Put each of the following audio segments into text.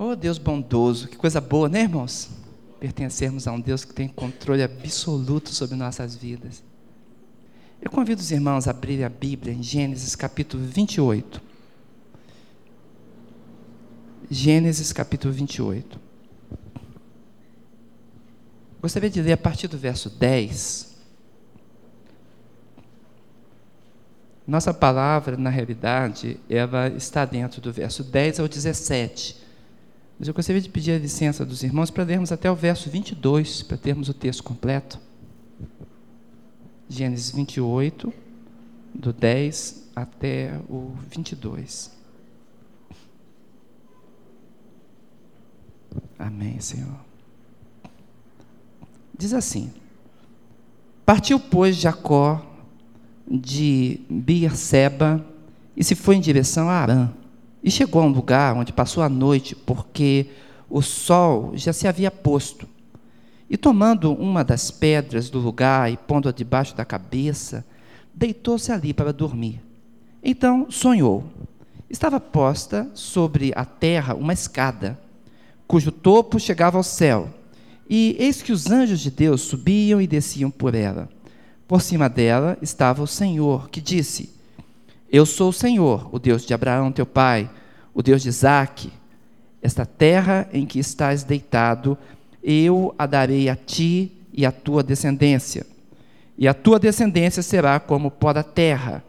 Oh, Deus bondoso, que coisa boa, né, irmãos? Pertencermos a um Deus que tem controle absoluto sobre nossas vidas. Eu convido os irmãos a abrirem a Bíblia em Gênesis capítulo 28. Gênesis capítulo 28. Gostaria de ler a partir do verso 10. Nossa palavra, na realidade, ela está dentro do verso 10 ao 17. Mas eu gostaria de pedir a licença dos irmãos para lermos até o verso 22, para termos o texto completo. Gênesis 28, do 10 até o 22. Amém, Senhor. Diz assim: Partiu, pois, Jacó de Beerseba e se foi em direção a Arã. E chegou a um lugar onde passou a noite, porque o sol já se havia posto. E tomando uma das pedras do lugar e pondo-a debaixo da cabeça, deitou-se ali para dormir. Então sonhou. Estava posta sobre a terra uma escada, cujo topo chegava ao céu. E eis que os anjos de Deus subiam e desciam por ela. Por cima dela estava o Senhor, que disse: eu sou o Senhor, o Deus de Abraão, teu pai, o Deus de Isaque. Esta terra em que estás deitado, eu a darei a ti e à tua descendência. E a tua descendência será como pó da terra.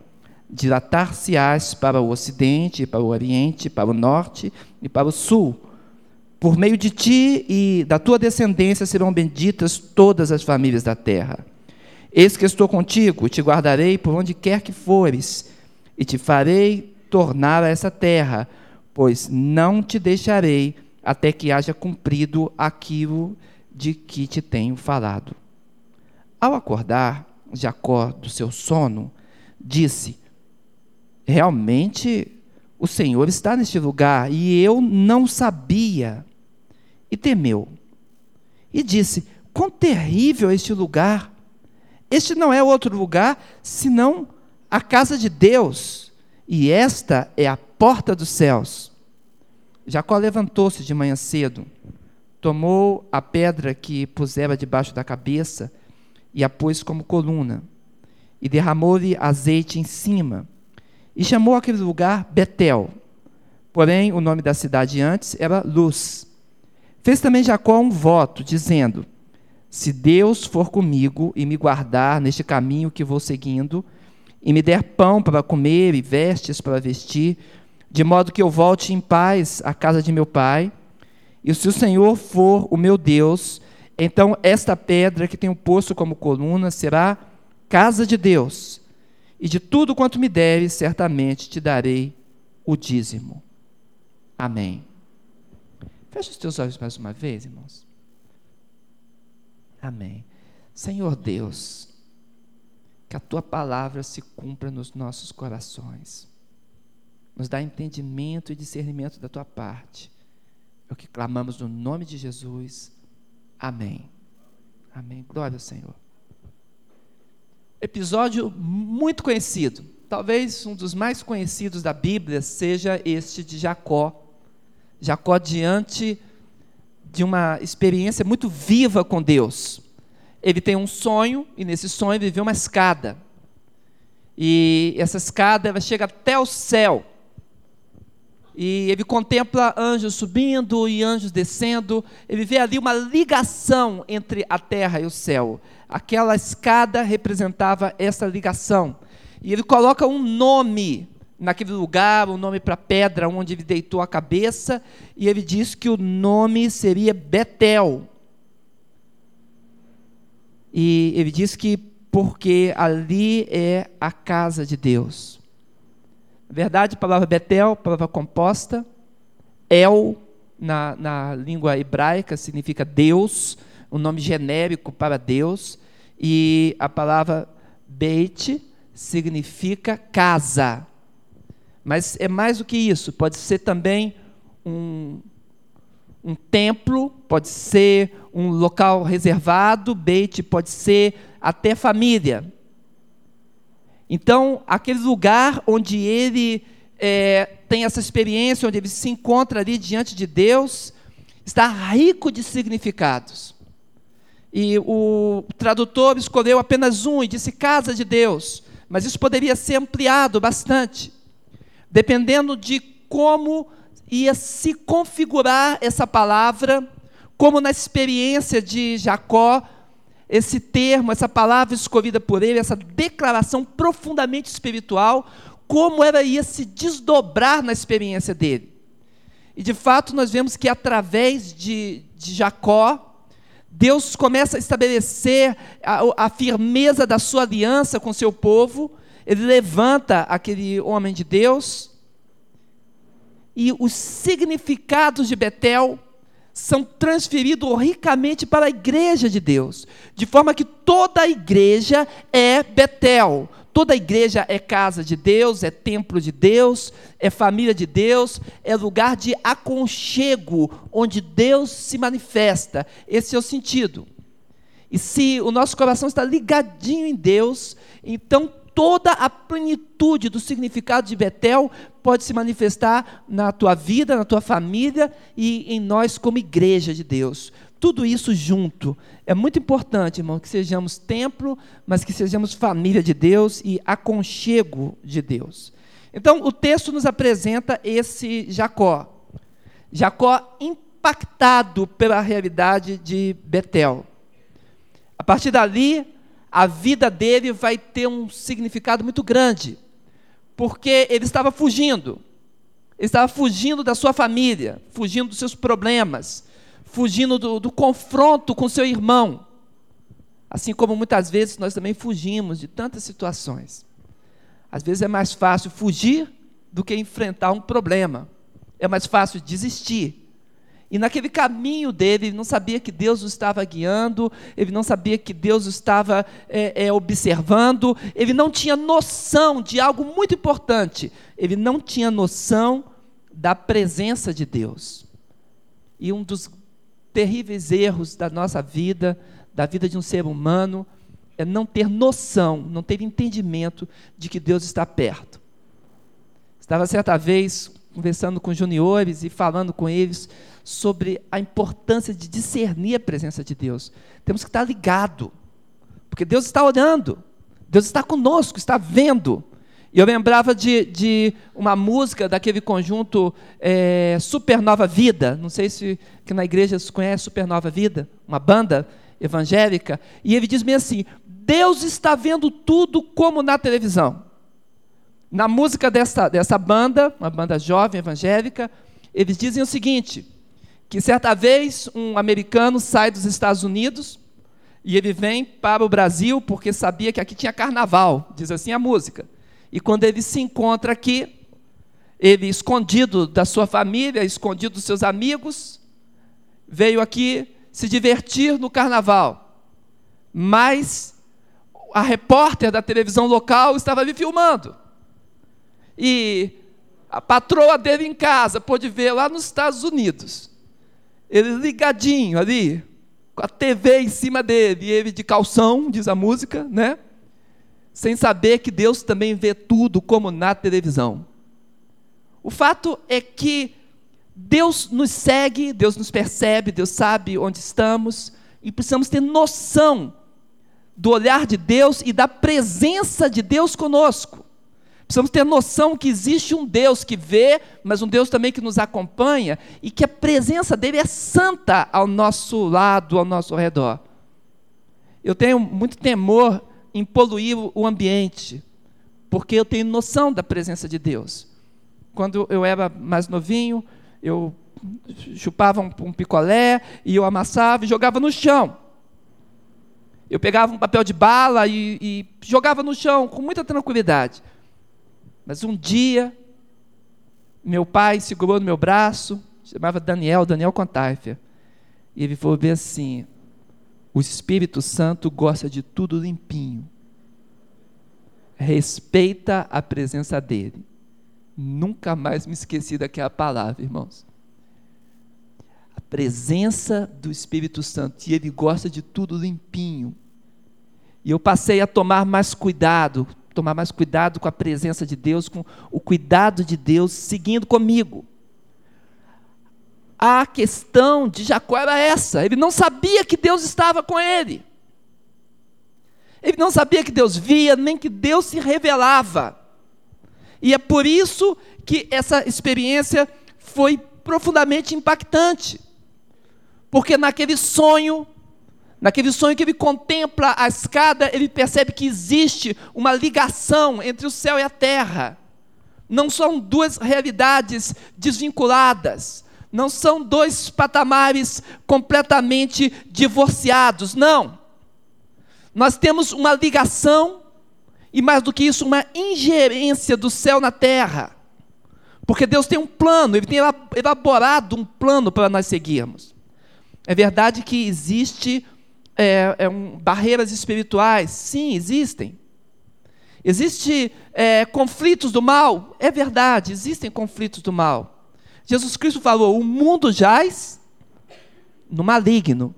Dilatar-se-ás para o ocidente, para o oriente, para o norte e para o sul. Por meio de ti e da tua descendência serão benditas todas as famílias da terra. Eis que estou contigo, te guardarei por onde quer que fores e te farei tornar a essa terra, pois não te deixarei até que haja cumprido aquilo de que te tenho falado. Ao acordar, Jacó do seu sono, disse: Realmente o Senhor está neste lugar e eu não sabia. E temeu. E disse: Quão terrível este lugar! Este não é outro lugar senão a casa de Deus, e esta é a porta dos céus. Jacó levantou-se de manhã cedo, tomou a pedra que pusera debaixo da cabeça e a pôs como coluna, e derramou-lhe azeite em cima, e chamou aquele lugar Betel. Porém, o nome da cidade antes era Luz. Fez também Jacó um voto, dizendo: Se Deus for comigo e me guardar neste caminho que vou seguindo, e me der pão para comer e vestes para vestir, de modo que eu volte em paz à casa de meu pai. E se o Senhor for o meu Deus, então esta pedra que tenho posto como coluna será casa de Deus. E de tudo quanto me deres, certamente te darei o dízimo. Amém. Feche os teus olhos mais uma vez, irmãos. Amém. Senhor Deus, que a tua palavra se cumpra nos nossos corações. Nos dá entendimento e discernimento da tua parte. É o que clamamos no nome de Jesus. Amém. Amém. Glória ao Senhor. Episódio muito conhecido. Talvez um dos mais conhecidos da Bíblia seja este de Jacó. Jacó diante de uma experiência muito viva com Deus ele tem um sonho, e nesse sonho ele vê uma escada. E essa escada ela chega até o céu. E ele contempla anjos subindo e anjos descendo. Ele vê ali uma ligação entre a terra e o céu. Aquela escada representava essa ligação. E ele coloca um nome naquele lugar, um nome para a pedra onde ele deitou a cabeça. E ele diz que o nome seria Betel, e ele diz que porque ali é a casa de Deus. Na verdade, a palavra Betel, palavra composta, El, na, na língua hebraica, significa Deus, um nome genérico para Deus, e a palavra Beit significa casa. Mas é mais do que isso, pode ser também um, um templo, pode ser um local reservado, Beit pode ser até família. Então, aquele lugar onde ele é, tem essa experiência onde ele se encontra ali diante de Deus, está rico de significados. E o tradutor escolheu apenas um e disse casa de Deus, mas isso poderia ser ampliado bastante, dependendo de como ia se configurar essa palavra, como na experiência de Jacó, esse termo, essa palavra escolhida por ele, essa declaração profundamente espiritual, como ela ia se desdobrar na experiência dele. E de fato nós vemos que através de, de Jacó, Deus começa a estabelecer a, a firmeza da sua aliança com seu povo, ele levanta aquele homem de Deus, e os significados de Betel são transferidos ricamente para a igreja de Deus, de forma que toda a igreja é Betel, toda a igreja é casa de Deus, é templo de Deus, é família de Deus, é lugar de aconchego, onde Deus se manifesta. Esse é o sentido. E se o nosso coração está ligadinho em Deus, então toda a plenitude do significado de Betel pode se manifestar na tua vida, na tua família e em nós como igreja de Deus. Tudo isso junto. É muito importante, irmão, que sejamos templo, mas que sejamos família de Deus e aconchego de Deus. Então, o texto nos apresenta esse Jacó. Jacó impactado pela realidade de Betel. A partir dali, a vida dele vai ter um significado muito grande, porque ele estava fugindo, ele estava fugindo da sua família, fugindo dos seus problemas, fugindo do, do confronto com seu irmão. Assim como muitas vezes nós também fugimos de tantas situações. Às vezes é mais fácil fugir do que enfrentar um problema. É mais fácil desistir e naquele caminho dele, ele não sabia que Deus o estava guiando, ele não sabia que Deus o estava é, é, observando, ele não tinha noção de algo muito importante, ele não tinha noção da presença de Deus. E um dos terríveis erros da nossa vida, da vida de um ser humano, é não ter noção, não ter entendimento de que Deus está perto. Estava certa vez conversando com juniores e falando com eles sobre a importância de discernir a presença de Deus. Temos que estar ligado, porque Deus está olhando, Deus está conosco, está vendo. E eu lembrava de, de uma música daquele conjunto é, Supernova Vida, não sei se que na igreja se conhece Supernova Vida, uma banda evangélica, e ele diz bem assim: Deus está vendo tudo como na televisão. Na música dessa, dessa banda, uma banda jovem evangélica, eles dizem o seguinte: que certa vez um americano sai dos Estados Unidos e ele vem para o Brasil porque sabia que aqui tinha carnaval, diz assim a música. E quando ele se encontra aqui, ele escondido da sua família, escondido dos seus amigos, veio aqui se divertir no carnaval. Mas a repórter da televisão local estava ali filmando. E a patroa dele em casa pôde ver lá nos Estados Unidos. Ele ligadinho ali, com a TV em cima dele, e ele de calção, diz a música, né? Sem saber que Deus também vê tudo como na televisão. O fato é que Deus nos segue, Deus nos percebe, Deus sabe onde estamos, e precisamos ter noção do olhar de Deus e da presença de Deus conosco. Precisamos ter noção que existe um Deus que vê, mas um Deus também que nos acompanha e que a presença dele é santa ao nosso lado, ao nosso redor. Eu tenho muito temor em poluir o ambiente, porque eu tenho noção da presença de Deus. Quando eu era mais novinho, eu chupava um, picolé e eu amassava e jogava no chão. Eu pegava um papel de bala e, e jogava no chão com muita tranquilidade. Mas um dia, meu pai segurou no meu braço, chamava Daniel, Daniel Contaifer, e ele falou bem assim: o Espírito Santo gosta de tudo limpinho. Respeita a presença dele. Nunca mais me esqueci daquela palavra, irmãos. A presença do Espírito Santo, e ele gosta de tudo limpinho. E eu passei a tomar mais cuidado tomar mais cuidado com a presença de Deus, com o cuidado de Deus seguindo comigo. A questão de Jacó era essa: ele não sabia que Deus estava com ele. Ele não sabia que Deus via, nem que Deus se revelava. E é por isso que essa experiência foi profundamente impactante. Porque naquele sonho, naquele sonho que ele contempla a escada, ele percebe que existe uma ligação entre o céu e a terra. Não são duas realidades desvinculadas. Não são dois patamares completamente divorciados. Não. Nós temos uma ligação e, mais do que isso, uma ingerência do céu na terra. Porque Deus tem um plano, Ele tem elaborado um plano para nós seguirmos. É verdade que existe é, é um, barreiras espirituais, sim, existem. Existem é, conflitos do mal, é verdade, existem conflitos do mal. Jesus Cristo falou: o mundo jaz no maligno.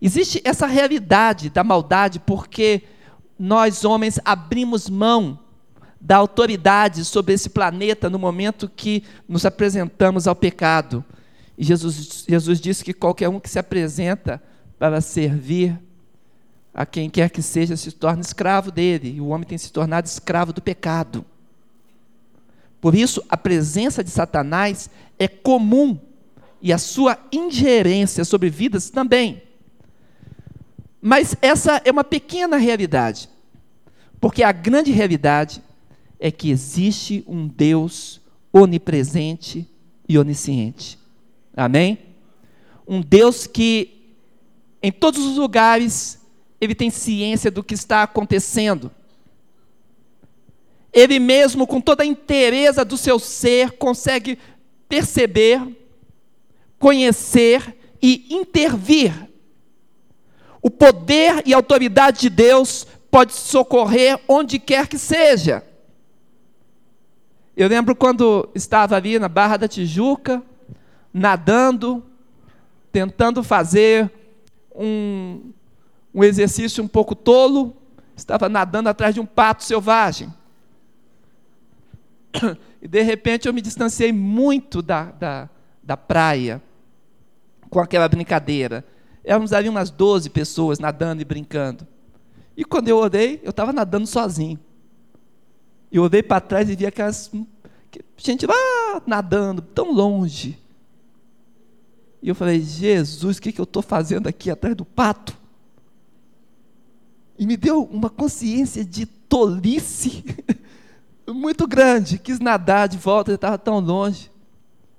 Existe essa realidade da maldade porque nós, homens, abrimos mão da autoridade sobre esse planeta no momento que nos apresentamos ao pecado. E Jesus, Jesus disse que qualquer um que se apresenta para servir a quem quer que seja se torna escravo dele. E o homem tem se tornado escravo do pecado. Por isso, a presença de Satanás é comum e a sua ingerência sobre vidas também. Mas essa é uma pequena realidade, porque a grande realidade é que existe um Deus onipresente e onisciente. Amém? Um Deus que, em todos os lugares, ele tem ciência do que está acontecendo. Ele mesmo, com toda a inteireza do seu ser, consegue perceber, conhecer e intervir o poder e autoridade de Deus pode socorrer onde quer que seja. Eu lembro quando estava ali na Barra da Tijuca, nadando, tentando fazer um, um exercício um pouco tolo, estava nadando atrás de um pato selvagem. E de repente eu me distanciei muito da, da, da praia com aquela brincadeira. Éramos ali umas 12 pessoas nadando e brincando. E quando eu olhei, eu estava nadando sozinho. Eu olhei para trás e vi aquelas. Gente lá nadando, tão longe. E eu falei, Jesus, o que, que eu estou fazendo aqui atrás do pato? E me deu uma consciência de tolice muito grande. Quis nadar de volta, eu estava tão longe.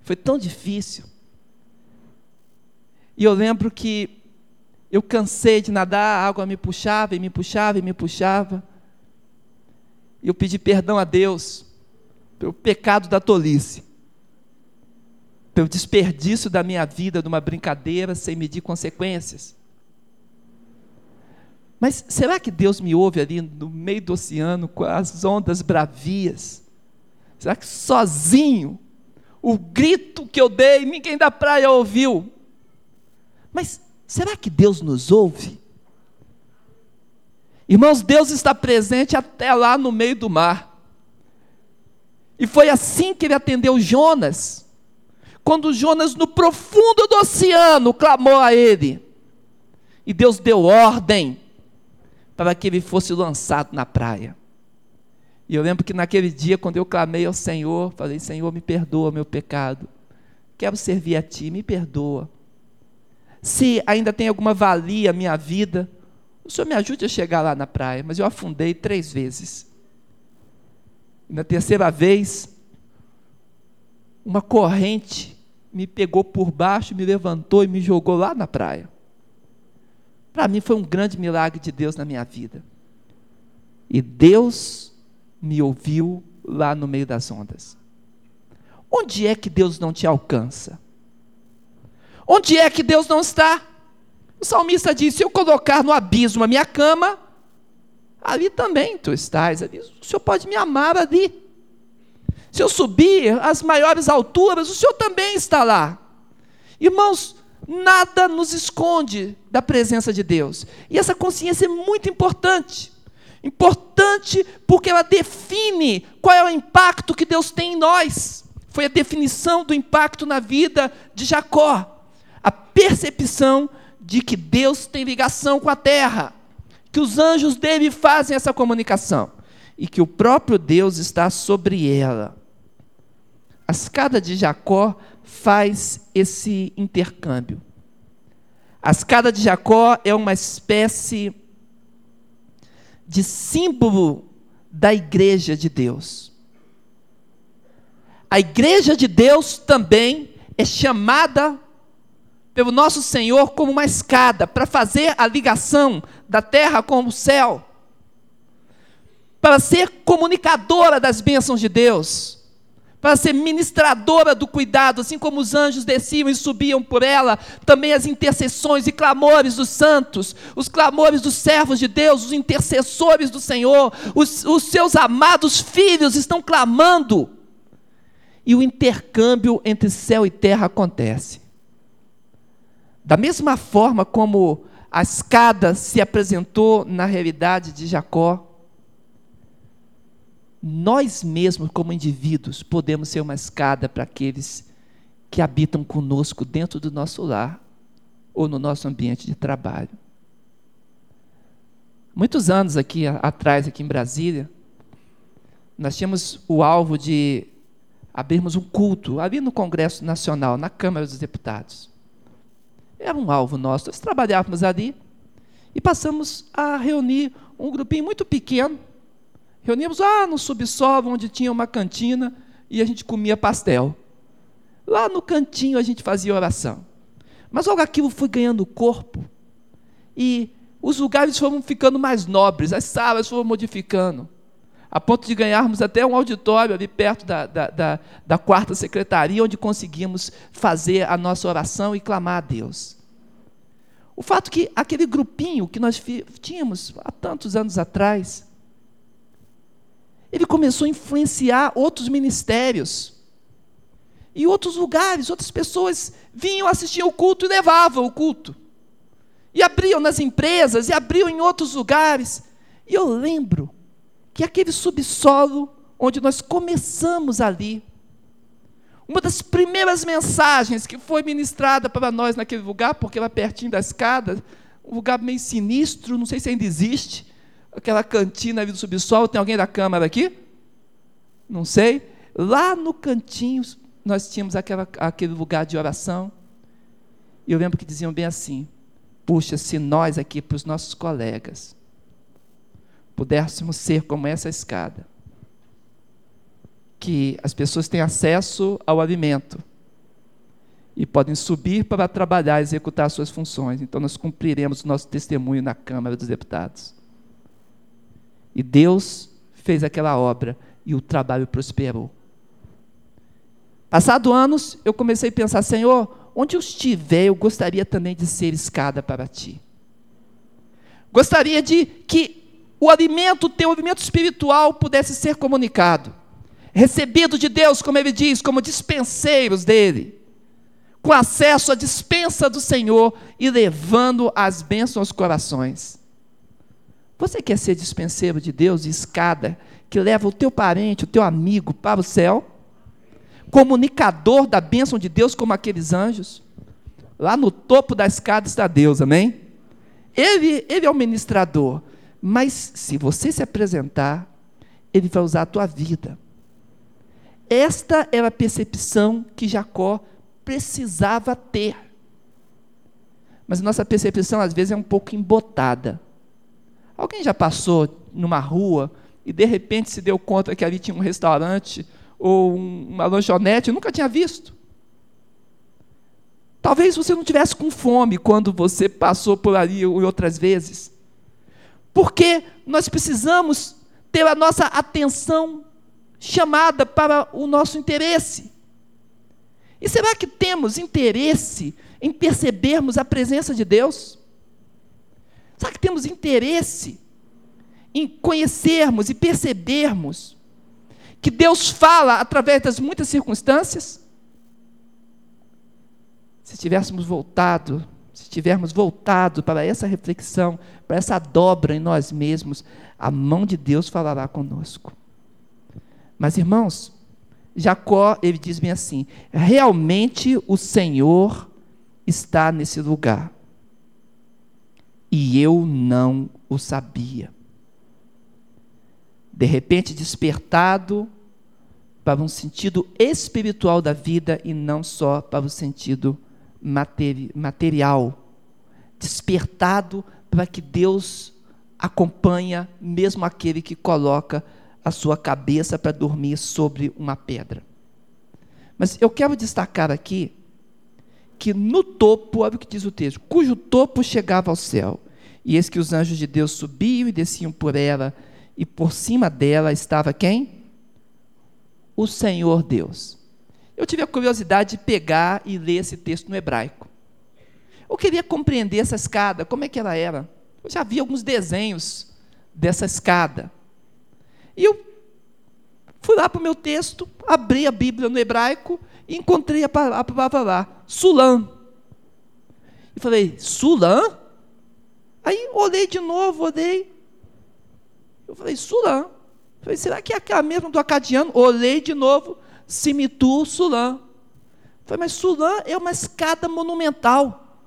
Foi tão difícil. E eu lembro que eu cansei de nadar, a água me puxava e me puxava e me puxava. E eu pedi perdão a Deus pelo pecado da tolice, pelo desperdício da minha vida de uma brincadeira sem medir consequências. Mas será que Deus me ouve ali no meio do oceano com as ondas bravias? Será que sozinho, o grito que eu dei, ninguém da praia ouviu? Mas será que Deus nos ouve? Irmãos, Deus está presente até lá no meio do mar. E foi assim que ele atendeu Jonas. Quando Jonas, no profundo do oceano, clamou a ele. E Deus deu ordem para que ele fosse lançado na praia. E eu lembro que naquele dia, quando eu clamei ao Senhor, falei: Senhor, me perdoa meu pecado. Quero servir a Ti, me perdoa se ainda tem alguma valia a minha vida, o Senhor me ajude a chegar lá na praia. Mas eu afundei três vezes. E na terceira vez, uma corrente me pegou por baixo, me levantou e me jogou lá na praia. Para mim foi um grande milagre de Deus na minha vida. E Deus me ouviu lá no meio das ondas. Onde é que Deus não te alcança? Onde é que Deus não está? O salmista diz: se eu colocar no abismo a minha cama, ali também tu estás. Ali, o Senhor pode me amar ali. Se eu subir às maiores alturas, o Senhor também está lá. Irmãos, nada nos esconde da presença de Deus. E essa consciência é muito importante. Importante porque ela define qual é o impacto que Deus tem em nós. Foi a definição do impacto na vida de Jacó. A percepção de que Deus tem ligação com a terra, que os anjos dele fazem essa comunicação e que o próprio Deus está sobre ela. Escada de Jacó faz esse intercâmbio. A escada de Jacó é uma espécie de símbolo da igreja de Deus. A igreja de Deus também é chamada pelo nosso Senhor como uma escada para fazer a ligação da terra com o céu, para ser comunicadora das bênçãos de Deus para ser ministradora do cuidado, assim como os anjos desciam e subiam por ela, também as intercessões e clamores dos santos, os clamores dos servos de Deus, os intercessores do Senhor, os, os seus amados filhos estão clamando. E o intercâmbio entre céu e terra acontece. Da mesma forma como a escada se apresentou na realidade de Jacó, nós mesmos, como indivíduos, podemos ser uma escada para aqueles que habitam conosco dentro do nosso lar ou no nosso ambiente de trabalho. Muitos anos aqui atrás, aqui em Brasília, nós tínhamos o alvo de abrirmos um culto ali no Congresso Nacional, na Câmara dos Deputados. Era um alvo nosso. Nós trabalhávamos ali e passamos a reunir um grupinho muito pequeno Reuníamos lá no subsolo, onde tinha uma cantina, e a gente comia pastel. Lá no cantinho a gente fazia oração. Mas logo aquilo foi ganhando corpo, e os lugares foram ficando mais nobres, as salas foram modificando, a ponto de ganharmos até um auditório ali perto da, da, da, da quarta secretaria, onde conseguimos fazer a nossa oração e clamar a Deus. O fato que aquele grupinho que nós tínhamos há tantos anos atrás, ele começou a influenciar outros ministérios. E outros lugares, outras pessoas vinham assistir o culto e levavam o culto. E abriam nas empresas, e abriam em outros lugares. E eu lembro que aquele subsolo onde nós começamos ali, uma das primeiras mensagens que foi ministrada para nós naquele lugar, porque lá pertinho da escada, um lugar meio sinistro, não sei se ainda existe, aquela cantina ali do subsolo. Tem alguém da Câmara aqui? Não sei. Lá no cantinho nós tínhamos aquela, aquele lugar de oração. E eu lembro que diziam bem assim: puxa, se nós aqui, para os nossos colegas, pudéssemos ser como essa escada, que as pessoas têm acesso ao alimento e podem subir para trabalhar, executar suas funções. Então nós cumpriremos o nosso testemunho na Câmara dos Deputados. E Deus fez aquela obra e o trabalho prosperou. Passado anos, eu comecei a pensar, Senhor, onde eu estiver, eu gostaria também de ser escada para ti. Gostaria de que o alimento, o teu alimento espiritual pudesse ser comunicado, recebido de Deus, como ele diz, como dispenseiros dele, com acesso à dispensa do Senhor e levando as bênçãos aos corações. Você quer ser dispenseiro de Deus, de escada, que leva o teu parente, o teu amigo para o céu? Comunicador da bênção de Deus, como aqueles anjos? Lá no topo da escada está Deus, amém? Ele, ele é o ministrador. Mas se você se apresentar, ele vai usar a tua vida. Esta era a percepção que Jacó precisava ter. Mas nossa percepção, às vezes, é um pouco embotada. Alguém já passou numa rua e de repente se deu conta que ali tinha um restaurante ou uma lanchonete, nunca tinha visto? Talvez você não tivesse com fome quando você passou por ali outras vezes. Porque nós precisamos ter a nossa atenção chamada para o nosso interesse. E será que temos interesse em percebermos a presença de Deus? Será que temos interesse em conhecermos e percebermos que Deus fala através das muitas circunstâncias? Se tivéssemos voltado se estivermos voltados para essa reflexão, para essa dobra em nós mesmos, a mão de Deus falará conosco. Mas, irmãos, Jacó, ele diz bem assim: realmente o Senhor está nesse lugar. E eu não o sabia. De repente, despertado para um sentido espiritual da vida e não só para o sentido materi material. Despertado para que Deus acompanha mesmo aquele que coloca a sua cabeça para dormir sobre uma pedra. Mas eu quero destacar aqui que no topo, olha o que diz o texto, cujo topo chegava ao céu, e eis que os anjos de Deus subiam e desciam por ela, e por cima dela estava quem? O Senhor Deus. Eu tive a curiosidade de pegar e ler esse texto no hebraico. Eu queria compreender essa escada, como é que ela era. Eu já vi alguns desenhos dessa escada. E eu fui lá para o meu texto, abri a Bíblia no hebraico e encontrei a palavra lá, Sulam. E falei, Sulam? Aí olhei de novo, olhei. Eu falei, Sulam. Falei, será que é aquela mesma do acadiano? Olhei de novo, Simitu, Sulam. Falei, mas Sulam é uma escada monumental.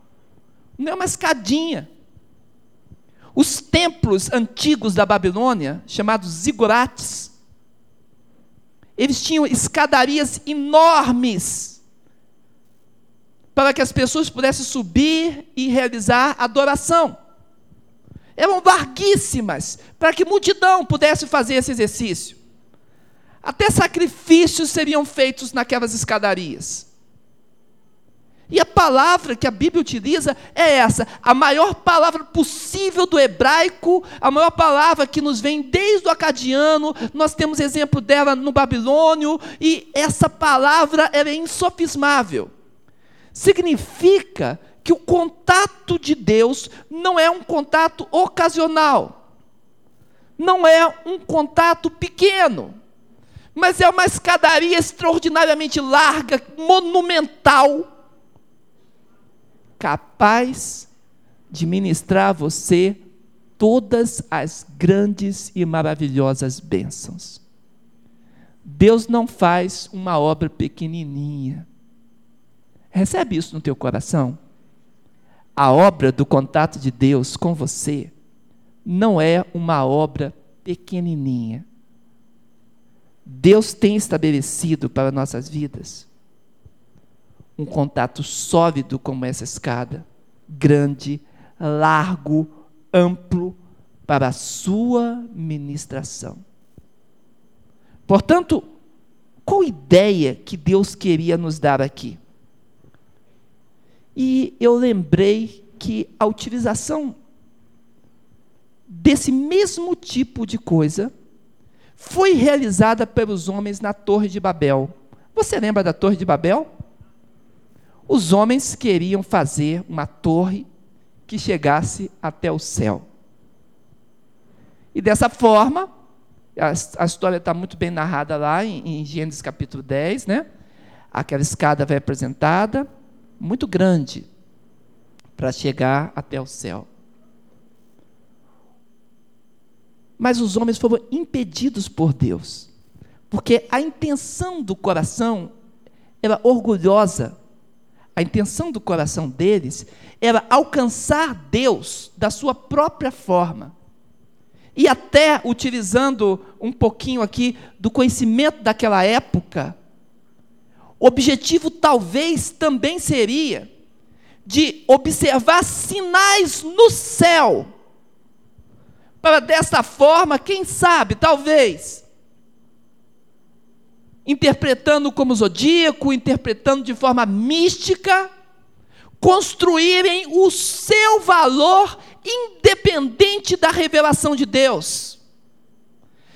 Não é uma escadinha. Os templos antigos da Babilônia, chamados zigurates, eles tinham escadarias enormes para que as pessoas pudessem subir e realizar adoração. Eram larguíssimas para que multidão pudesse fazer esse exercício. Até sacrifícios seriam feitos naquelas escadarias. E a palavra que a Bíblia utiliza é essa, a maior palavra possível do hebraico, a maior palavra que nos vem desde o acadiano, nós temos exemplo dela no babilônio, e essa palavra é insofismável. Significa que o contato de Deus não é um contato ocasional, não é um contato pequeno, mas é uma escadaria extraordinariamente larga, monumental, capaz de ministrar a você todas as grandes e maravilhosas bênçãos. Deus não faz uma obra pequenininha. Recebe isso no teu coração? A obra do contato de Deus com você não é uma obra pequenininha. Deus tem estabelecido para nossas vidas um contato sólido como essa escada, grande, largo, amplo, para a sua ministração. Portanto, qual ideia que Deus queria nos dar aqui? E eu lembrei que a utilização desse mesmo tipo de coisa foi realizada pelos homens na Torre de Babel. Você lembra da Torre de Babel? Os homens queriam fazer uma torre que chegasse até o céu. E dessa forma, a, a história está muito bem narrada lá em, em Gênesis capítulo 10, né? Aquela escada vai apresentada, muito grande, para chegar até o céu. Mas os homens foram impedidos por Deus, porque a intenção do coração era orgulhosa a intenção do coração deles era alcançar Deus da sua própria forma. E até utilizando um pouquinho aqui do conhecimento daquela época, objetivo talvez também seria de observar sinais no céu. Para dessa forma, quem sabe, talvez, interpretando como zodíaco, interpretando de forma mística, construírem o seu valor independente da revelação de Deus.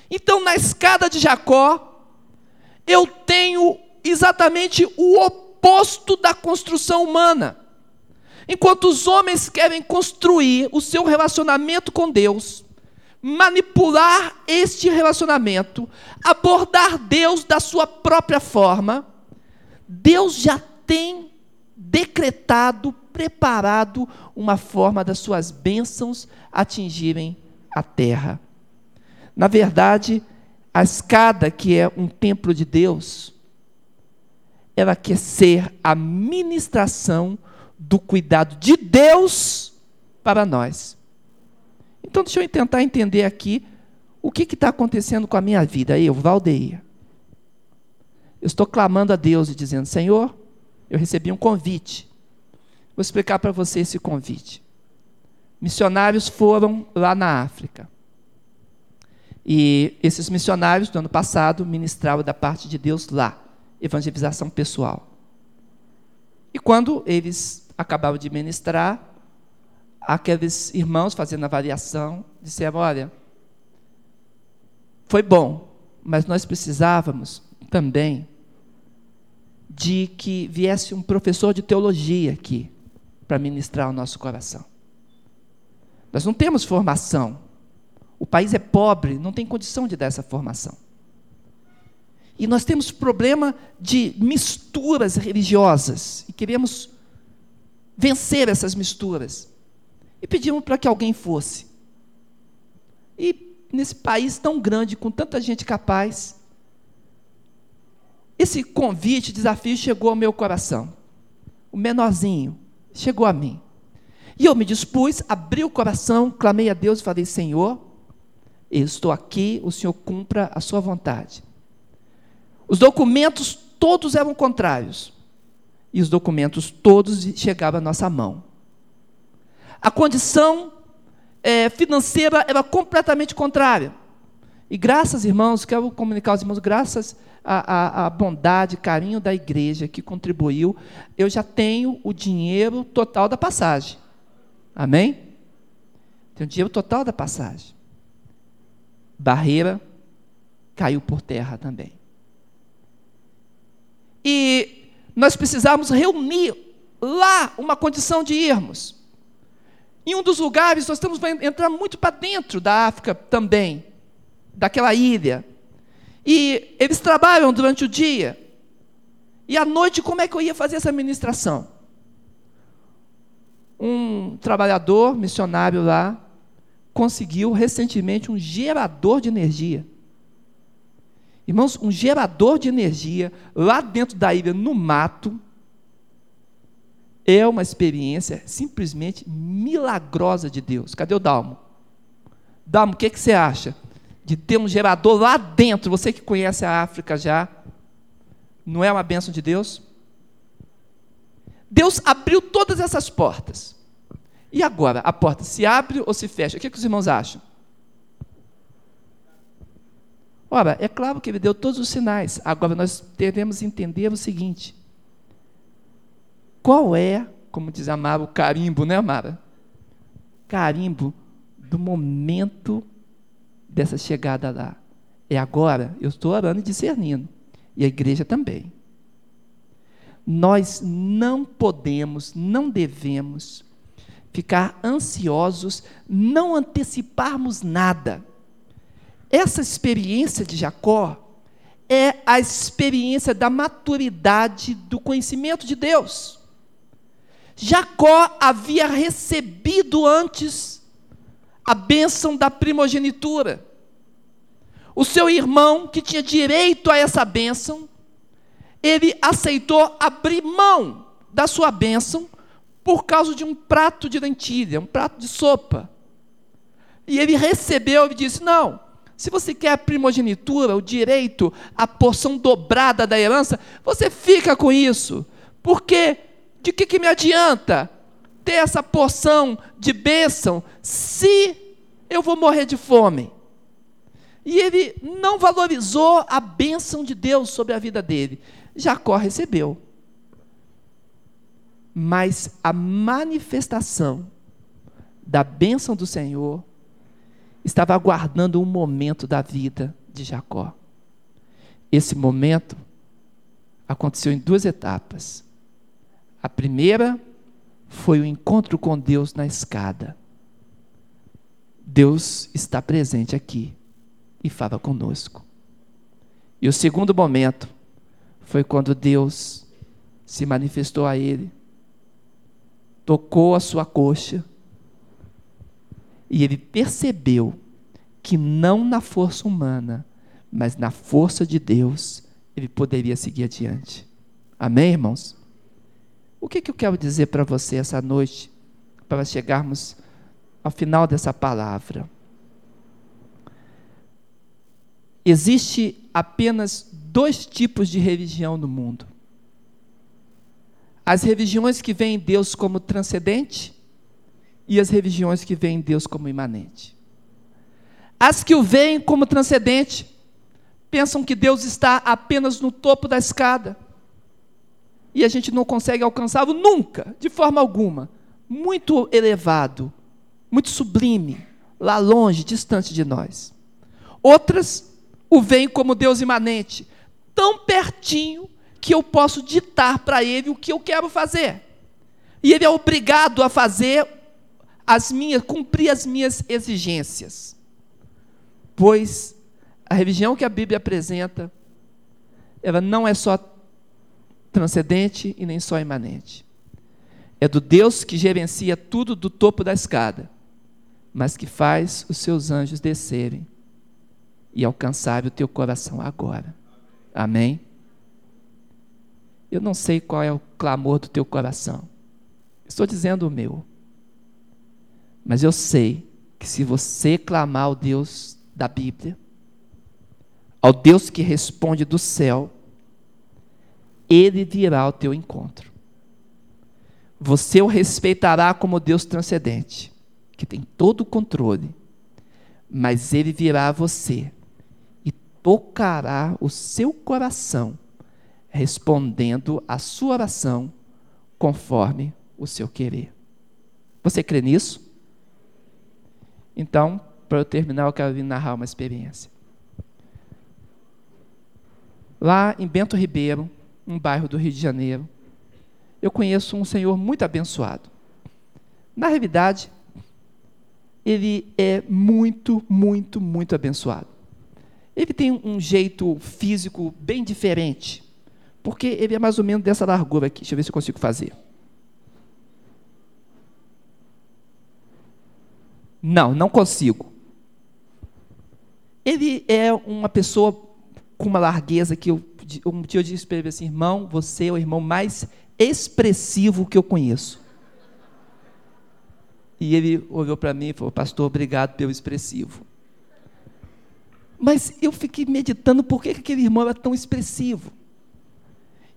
Então, na escada de Jacó, eu tenho exatamente o oposto da construção humana. Enquanto os homens querem construir o seu relacionamento com Deus, manipular este relacionamento, abordar Deus da sua própria forma, Deus já tem decretado, preparado uma forma das suas bênçãos atingirem a terra. Na verdade, a escada, que é um templo de Deus, ela quer ser a ministração do cuidado de Deus para nós. Então, deixa eu tentar entender aqui o que está acontecendo com a minha vida, eu, Valdeia. Eu estou clamando a Deus e dizendo: Senhor, eu recebi um convite. Vou explicar para você esse convite. Missionários foram lá na África. E esses missionários do ano passado ministravam da parte de Deus lá, evangelização pessoal. E quando eles acabavam de ministrar, aqueles irmãos fazendo avaliação disseram: Olha, foi bom, mas nós precisávamos também de que viesse um professor de teologia aqui para ministrar o nosso coração. Nós não temos formação. O país é pobre, não tem condição de dar essa formação. E nós temos problema de misturas religiosas e queremos vencer essas misturas. E pedimos para que alguém fosse. E nesse país tão grande, com tanta gente capaz, esse convite, desafio chegou ao meu coração. O menorzinho chegou a mim. E eu me dispus, abri o coração, clamei a Deus e falei: Senhor, eu estou aqui, o Senhor cumpra a sua vontade. Os documentos todos eram contrários. E os documentos todos chegavam à nossa mão. A condição é, financeira era completamente contrária. E graças, irmãos, quero comunicar aos irmãos, graças a, a, a, bondade, carinho da igreja que contribuiu, eu já tenho o dinheiro total da passagem. Amém? Tenho o dinheiro total da passagem. Barreira caiu por terra também. E nós precisamos reunir lá uma condição de irmos. Em um dos lugares, nós estamos entrar muito para dentro da África também, daquela ilha. E eles trabalham durante o dia. E à noite, como é que eu ia fazer essa ministração? Um trabalhador missionário lá conseguiu recentemente um gerador de energia. Irmãos, um gerador de energia lá dentro da ilha, no mato, é uma experiência simplesmente milagrosa de Deus. Cadê o Dalmo? Dalmo, o que, que você acha? de ter um gerador lá dentro, você que conhece a África já, não é uma bênção de Deus? Deus abriu todas essas portas. E agora, a porta se abre ou se fecha? O que, que os irmãos acham? Ora, é claro que ele deu todos os sinais. Agora nós devemos entender o seguinte: qual é, como diz Amara, o carimbo, né, Amara? Carimbo do momento dessa chegada lá. É agora, eu estou orando e discernindo. E a igreja também. Nós não podemos, não devemos ficar ansiosos, não anteciparmos nada. Essa experiência de Jacó é a experiência da maturidade do conhecimento de Deus. Jacó havia recebido antes a bênção da primogenitura. O seu irmão, que tinha direito a essa bênção, ele aceitou abrir mão da sua bênção por causa de um prato de lentilha, um prato de sopa. E ele recebeu e disse: Não, se você quer a primogenitura, o direito, a porção dobrada da herança, você fica com isso. Porque de que, que me adianta ter essa porção de bênção se eu vou morrer de fome? E ele não valorizou a bênção de Deus sobre a vida dele. Jacó recebeu. Mas a manifestação da bênção do Senhor estava aguardando um momento da vida de Jacó. Esse momento aconteceu em duas etapas. A primeira foi o encontro com Deus na escada. Deus está presente aqui e fala conosco. E o segundo momento foi quando Deus se manifestou a ele tocou a sua coxa e ele percebeu que não na força humana, mas na força de Deus, ele poderia seguir adiante. Amém, irmãos? O que, que eu quero dizer para você essa noite, para chegarmos ao final dessa palavra? Existe apenas dois tipos de religião no mundo: as religiões que veem Deus como transcendente e as religiões que veem Deus como imanente. As que o veem como transcendente pensam que Deus está apenas no topo da escada e a gente não consegue alcançá-lo nunca, de forma alguma. Muito elevado, muito sublime, lá longe, distante de nós. Outras o veem como Deus imanente, tão pertinho que eu posso ditar para ele o que eu quero fazer. E ele é obrigado a fazer as minhas, cumprir as minhas exigências. Pois a religião que a Bíblia apresenta, ela não é só transcendente e nem só imanente. É do Deus que gerencia tudo do topo da escada, mas que faz os seus anjos descerem e alcançar o teu coração agora. Amém? Eu não sei qual é o clamor do teu coração. Estou dizendo o meu. Mas eu sei que se você clamar ao Deus da Bíblia, ao Deus que responde do céu, ele virá ao teu encontro. Você o respeitará como Deus transcendente, que tem todo o controle, mas ele virá a você e tocará o seu coração, respondendo a sua oração conforme o seu querer. Você crê nisso? Então, para eu terminar, eu quero narrar uma experiência. Lá em Bento Ribeiro, um bairro do Rio de Janeiro, eu conheço um senhor muito abençoado. Na realidade, ele é muito, muito, muito abençoado. Ele tem um jeito físico bem diferente, porque ele é mais ou menos dessa largura aqui. Deixa eu ver se eu consigo fazer. Não, não consigo. Ele é uma pessoa com uma largueza que eu, um dia eu disse para ele assim, irmão, você é o irmão mais expressivo que eu conheço. E ele olhou para mim e falou, pastor, obrigado pelo expressivo. Mas eu fiquei meditando por que aquele irmão era tão expressivo.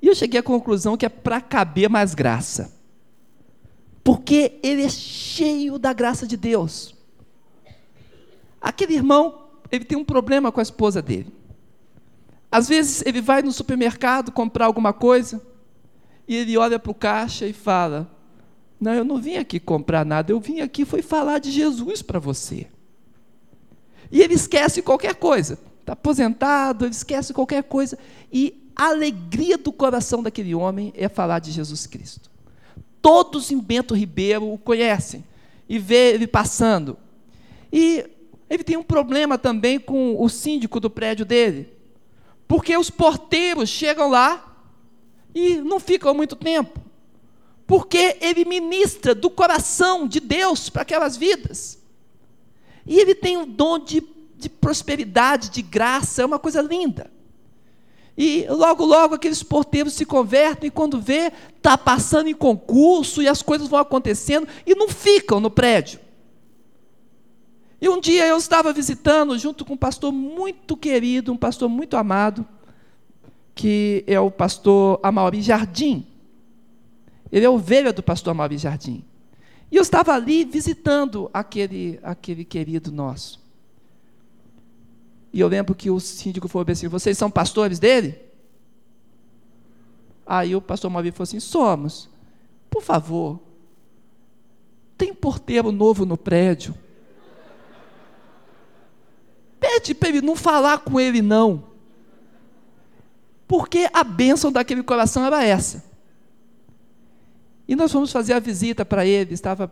E eu cheguei à conclusão que é para caber mais graça. Porque ele é cheio da graça de Deus. Aquele irmão, ele tem um problema com a esposa dele. Às vezes ele vai no supermercado comprar alguma coisa e ele olha para o caixa e fala: Não, eu não vim aqui comprar nada, eu vim aqui foi falar de Jesus para você. E ele esquece qualquer coisa. Está aposentado, ele esquece qualquer coisa. E a alegria do coração daquele homem é falar de Jesus Cristo. Todos em Bento Ribeiro o conhecem e vê ele passando. E ele tem um problema também com o síndico do prédio dele. Porque os porteiros chegam lá e não ficam muito tempo. Porque ele ministra do coração de Deus para aquelas vidas. E ele tem um dom de, de prosperidade, de graça, é uma coisa linda. E logo, logo aqueles porteiros se convertem e quando vê, está passando em concurso e as coisas vão acontecendo e não ficam no prédio. E um dia eu estava visitando junto com um pastor muito querido, um pastor muito amado, que é o pastor Amauri Jardim. Ele é ovelha do pastor Amauri Jardim. E eu estava ali visitando aquele, aquele querido nosso. E eu lembro que o síndico falou assim: Vocês são pastores dele? Aí o pastor Mauri falou assim: Somos. Por favor, tem porteiro novo no prédio. Pede para ele não falar com ele, não. Porque a bênção daquele coração era essa. E nós fomos fazer a visita para ele, estava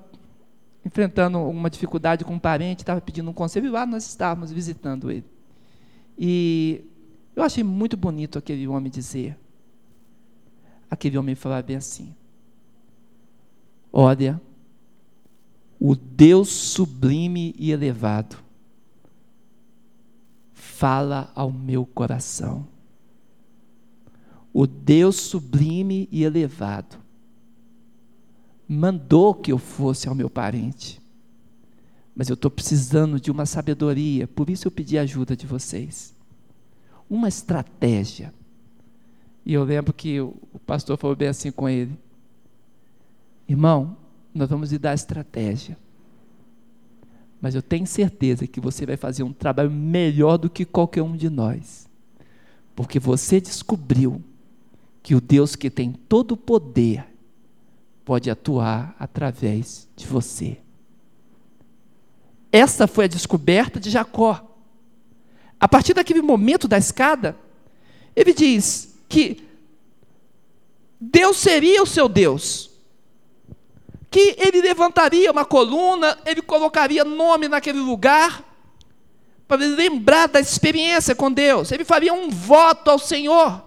enfrentando uma dificuldade com um parente, estava pedindo um conselho, e lá nós estávamos visitando ele. E eu achei muito bonito aquele homem dizer, aquele homem falar bem assim, Olha, o Deus sublime e elevado fala ao meu coração. O Deus sublime e elevado mandou que eu fosse ao meu parente. Mas eu estou precisando de uma sabedoria, por isso eu pedi a ajuda de vocês. Uma estratégia. E eu lembro que o pastor falou bem assim com ele: Irmão, nós vamos lhe dar estratégia. Mas eu tenho certeza que você vai fazer um trabalho melhor do que qualquer um de nós. Porque você descobriu que o Deus que tem todo o poder pode atuar através de você. Essa foi a descoberta de Jacó. A partir daquele momento da escada, ele diz que Deus seria o seu Deus, que ele levantaria uma coluna, ele colocaria nome naquele lugar, para lembrar da experiência com Deus, ele faria um voto ao Senhor.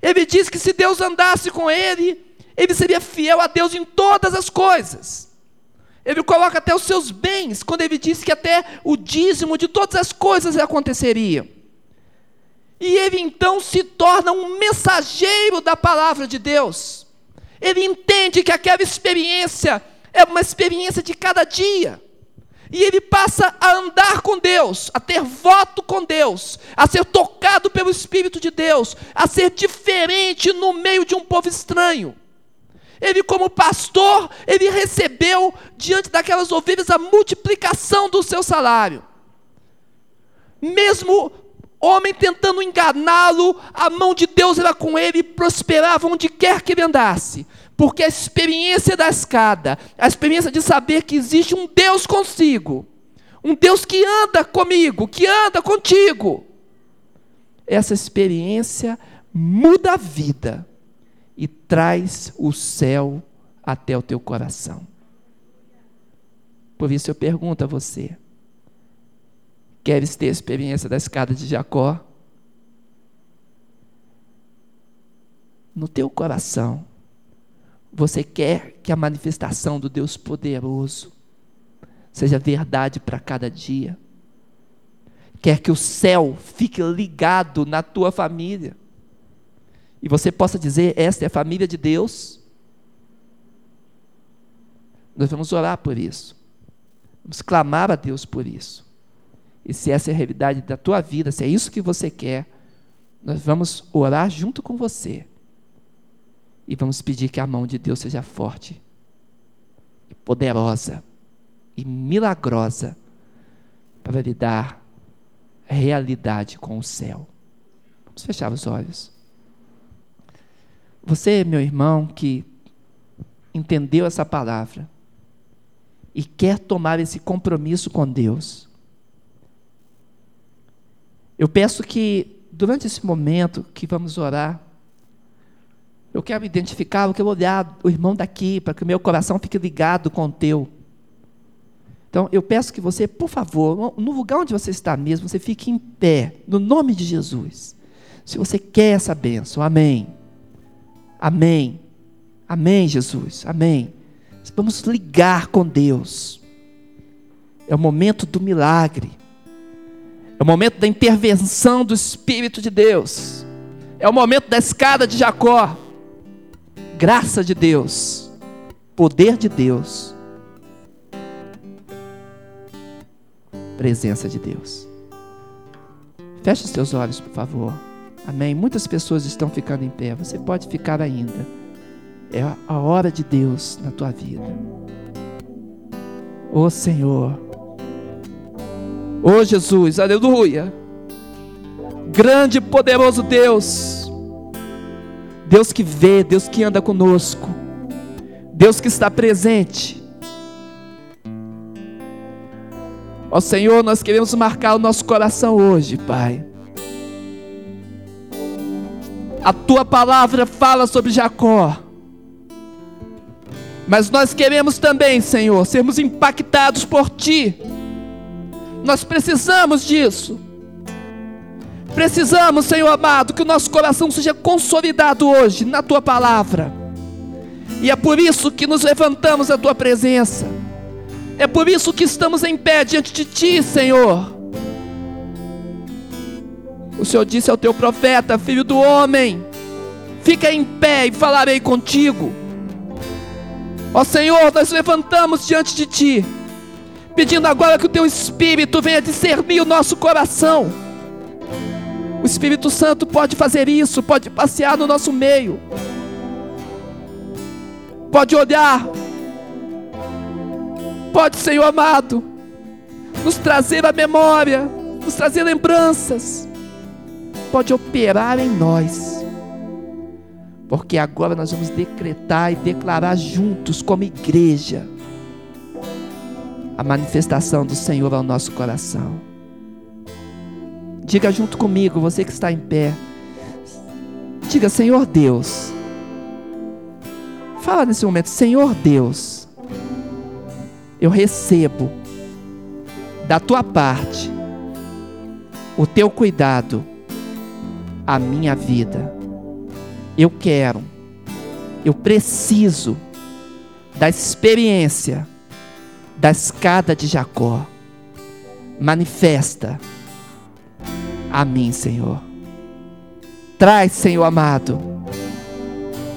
Ele diz que se Deus andasse com ele, ele seria fiel a Deus em todas as coisas. Ele coloca até os seus bens, quando ele diz que até o dízimo de todas as coisas aconteceria. E ele então se torna um mensageiro da palavra de Deus. Ele entende que aquela experiência é uma experiência de cada dia. E ele passa a andar com Deus, a ter voto com Deus, a ser tocado pelo Espírito de Deus, a ser diferente no meio de um povo estranho. Ele, como pastor, ele recebeu diante daquelas ovelhas a multiplicação do seu salário. Mesmo homem tentando enganá-lo, a mão de Deus era com ele e prosperava onde quer que ele andasse. Porque a experiência da escada, a experiência de saber que existe um Deus consigo, um Deus que anda comigo, que anda contigo, essa experiência muda a vida e traz o céu até o teu coração. Por isso eu pergunto a você: queres ter a experiência da escada de Jacó? No teu coração, você quer que a manifestação do Deus poderoso seja verdade para cada dia? Quer que o céu fique ligado na tua família? e você possa dizer: Esta é a família de Deus. Nós vamos orar por isso. Vamos clamar a Deus por isso. E se essa é a realidade da tua vida, se é isso que você quer, nós vamos orar junto com você. E vamos pedir que a mão de Deus seja forte, e poderosa e milagrosa para lhe dar realidade com o céu. Vamos fechar os olhos. Você, meu irmão, que entendeu essa palavra e quer tomar esse compromisso com Deus, eu peço que, durante esse momento que vamos orar, eu quero identificar, eu quero olhar o irmão daqui, para que o meu coração fique ligado com o teu. Então, eu peço que você, por favor, no lugar onde você está mesmo, você fique em pé, no nome de Jesus. Se você quer essa bênção, amém. Amém. Amém, Jesus. Amém. Vamos ligar com Deus. É o momento do milagre. É o momento da intervenção do Espírito de Deus. É o momento da escada de Jacó. Graça de Deus. Poder de Deus. Presença de Deus. Feche os teus olhos, por favor. Amém. Muitas pessoas estão ficando em pé. Você pode ficar ainda. É a hora de Deus na tua vida. Ô oh, Senhor. Oh, Jesus, aleluia. Grande e poderoso Deus. Deus que vê, Deus que anda conosco. Deus que está presente. Ó Senhor, nós queremos marcar o nosso coração hoje, Pai a tua palavra fala sobre Jacó. Mas nós queremos também, Senhor, sermos impactados por ti. Nós precisamos disso. Precisamos, Senhor amado, que o nosso coração seja consolidado hoje na tua palavra. E é por isso que nos levantamos à tua presença. É por isso que estamos em pé diante de ti, Senhor. O Senhor disse ao teu profeta, filho do homem: Fica em pé e falarei contigo. Ó Senhor, nós levantamos diante de ti, pedindo agora que o teu Espírito venha discernir o nosso coração. O Espírito Santo pode fazer isso, pode passear no nosso meio, pode olhar, pode, Senhor amado, nos trazer a memória, nos trazer lembranças, pode operar em nós. Porque agora nós vamos decretar e declarar juntos, como igreja, a manifestação do Senhor ao nosso coração. Diga junto comigo, você que está em pé. Diga, Senhor Deus. Fala nesse momento, Senhor Deus. Eu recebo da tua parte o teu cuidado, a minha vida eu quero, eu preciso da experiência da escada de Jacó. Manifesta a mim, Senhor. Traz, Senhor amado,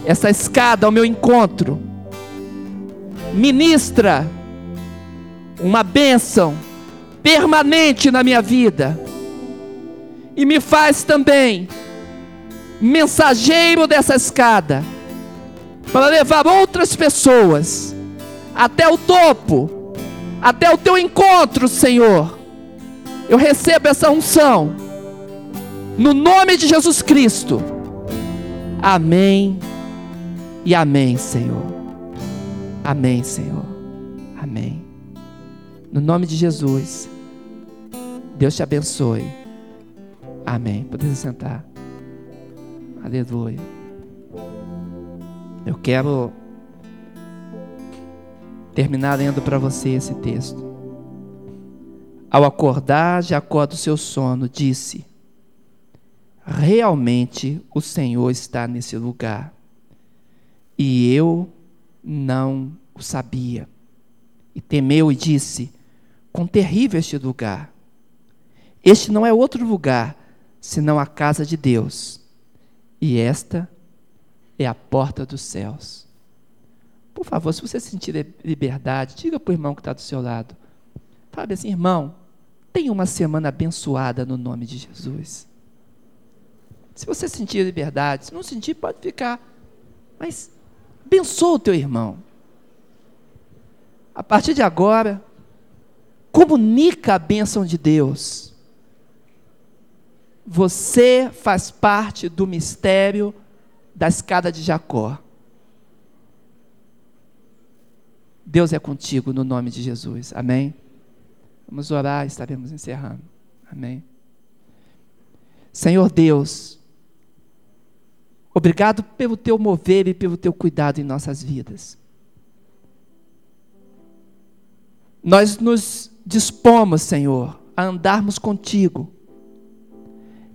essa escada ao meu encontro. Ministra uma bênção permanente na minha vida. E me faz também mensageiro dessa escada, para levar outras pessoas até o topo, até o teu encontro, Senhor. Eu recebo essa unção, no nome de Jesus Cristo. Amém e amém, Senhor. Amém, Senhor. Amém. No nome de Jesus. Deus te abençoe. Amém. Pode sentar. Aleluia. Eu quero terminar lendo para você esse texto. Ao acordar Jacó do seu sono, disse: Realmente o Senhor está nesse lugar, e eu não o sabia. E temeu e disse: Quão terrível este lugar! Este não é outro lugar senão a casa de Deus e esta é a porta dos céus. Por favor, se você sentir liberdade, diga para o irmão que está do seu lado. Fale assim, irmão, tenha uma semana abençoada no nome de Jesus. Se você sentir liberdade, se não sentir, pode ficar. Mas abençoa o teu irmão. A partir de agora, comunica a bênção de Deus. Você faz parte do mistério da escada de Jacó. Deus é contigo no nome de Jesus. Amém? Vamos orar, estaremos encerrando. Amém. Senhor Deus, obrigado pelo teu mover e pelo teu cuidado em nossas vidas. Nós nos dispomos, Senhor, a andarmos contigo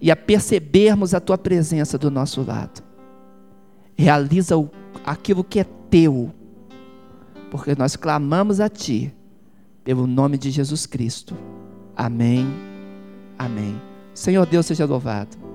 e a percebermos a tua presença do nosso lado. Realiza aquilo que é teu, porque nós clamamos a ti, pelo nome de Jesus Cristo. Amém. Amém. Senhor Deus seja louvado.